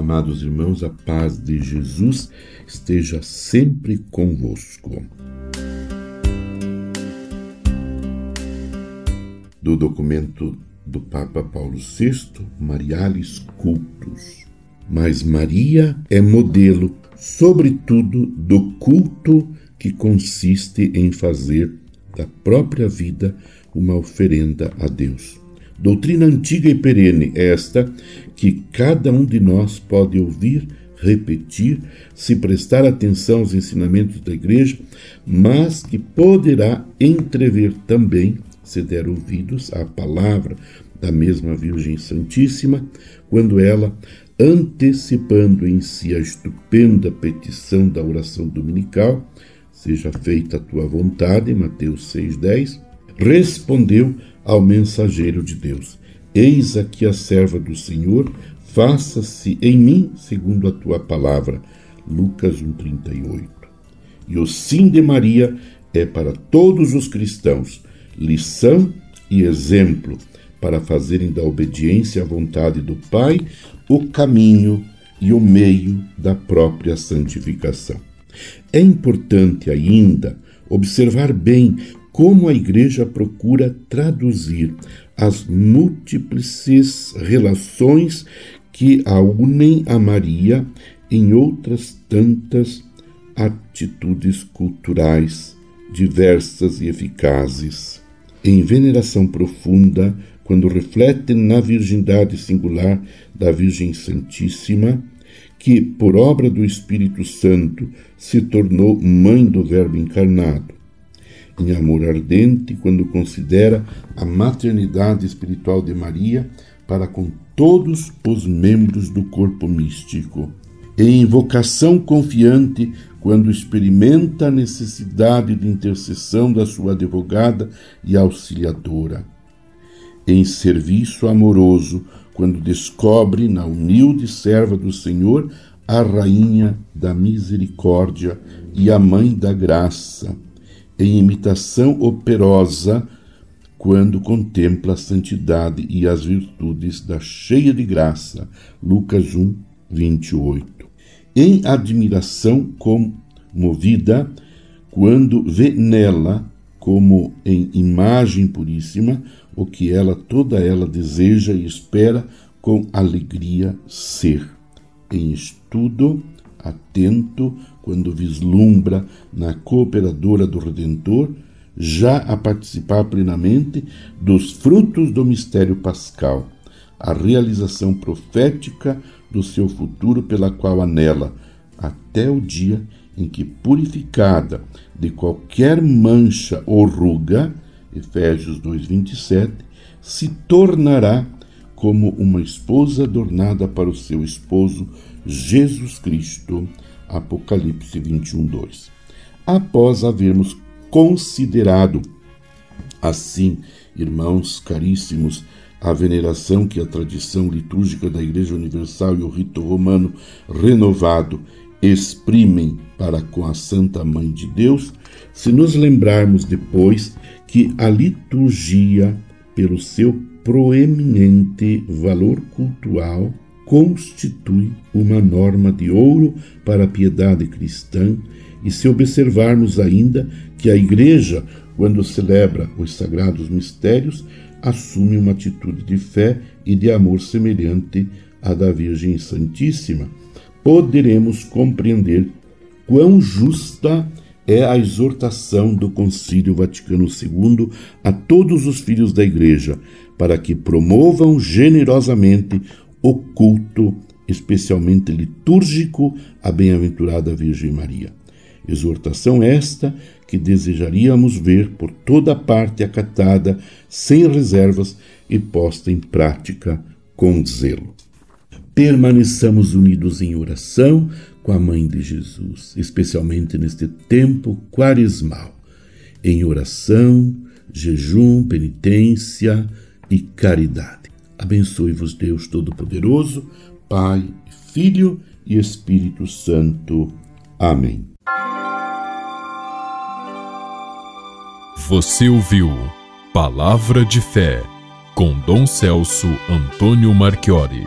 Amados irmãos, a paz de Jesus esteja sempre convosco. Do documento do Papa Paulo VI, Marialis Cultus. Mas Maria é modelo, sobretudo, do culto que consiste em fazer da própria vida uma oferenda a Deus. Doutrina antiga e perene esta que cada um de nós pode ouvir, repetir, se prestar atenção aos ensinamentos da Igreja, mas que poderá entrever também, se der ouvidos à palavra da mesma Virgem Santíssima, quando ela, antecipando em si a estupenda petição da oração dominical, seja feita a tua vontade, Mateus 6,10, respondeu ao mensageiro de Deus: Eis aqui a serva do Senhor, faça-se em mim segundo a tua palavra. Lucas 1,38. E o sim de Maria é para todos os cristãos lição e exemplo para fazerem da obediência à vontade do Pai o caminho e o meio da própria santificação. É importante ainda observar bem como a Igreja procura traduzir as múltiplas relações que a unem a Maria em outras tantas atitudes culturais diversas e eficazes. Em veneração profunda, quando reflete na virgindade singular da Virgem Santíssima, que, por obra do Espírito Santo, se tornou mãe do Verbo encarnado, em amor ardente quando considera a maternidade espiritual de Maria para com todos os membros do corpo místico. Em vocação confiante quando experimenta a necessidade de intercessão da sua advogada e auxiliadora. Em serviço amoroso quando descobre na humilde serva do Senhor a rainha da misericórdia e a mãe da graça em imitação operosa quando contempla a santidade e as virtudes da cheia de graça. Lucas 1, 28. Em admiração comovida quando vê nela, como em imagem puríssima, o que ela toda ela deseja e espera com alegria ser. Em estudo atento quando vislumbra na cooperadora do Redentor já a participar plenamente dos frutos do mistério pascal, a realização profética do seu futuro pela qual anela, até o dia em que, purificada de qualquer mancha ou ruga, Efésios 2:27, se tornará como uma esposa adornada para o seu esposo Jesus Cristo. Apocalipse 21, 2. Após havermos considerado assim, irmãos caríssimos, a veneração que a tradição litúrgica da Igreja Universal e o rito romano renovado exprimem para com a Santa Mãe de Deus, se nos lembrarmos depois que a liturgia, pelo seu proeminente valor cultural, constitui uma norma de ouro para a piedade cristã, e se observarmos ainda que a Igreja, quando celebra os sagrados mistérios, assume uma atitude de fé e de amor semelhante à da Virgem Santíssima, poderemos compreender quão justa é a exortação do Concílio Vaticano II a todos os filhos da Igreja, para que promovam generosamente o culto, especialmente litúrgico, à bem-aventurada Virgem Maria. Exortação esta que desejaríamos ver por toda parte acatada, sem reservas e posta em prática com zelo. Permaneçamos unidos em oração com a Mãe de Jesus, especialmente neste tempo quaresmal, em oração, jejum, penitência e caridade. Abençoe-vos Deus Todo-Poderoso, Pai, Filho e Espírito Santo. Amém. Você ouviu Palavra de Fé com Dom Celso Antônio Marchiori.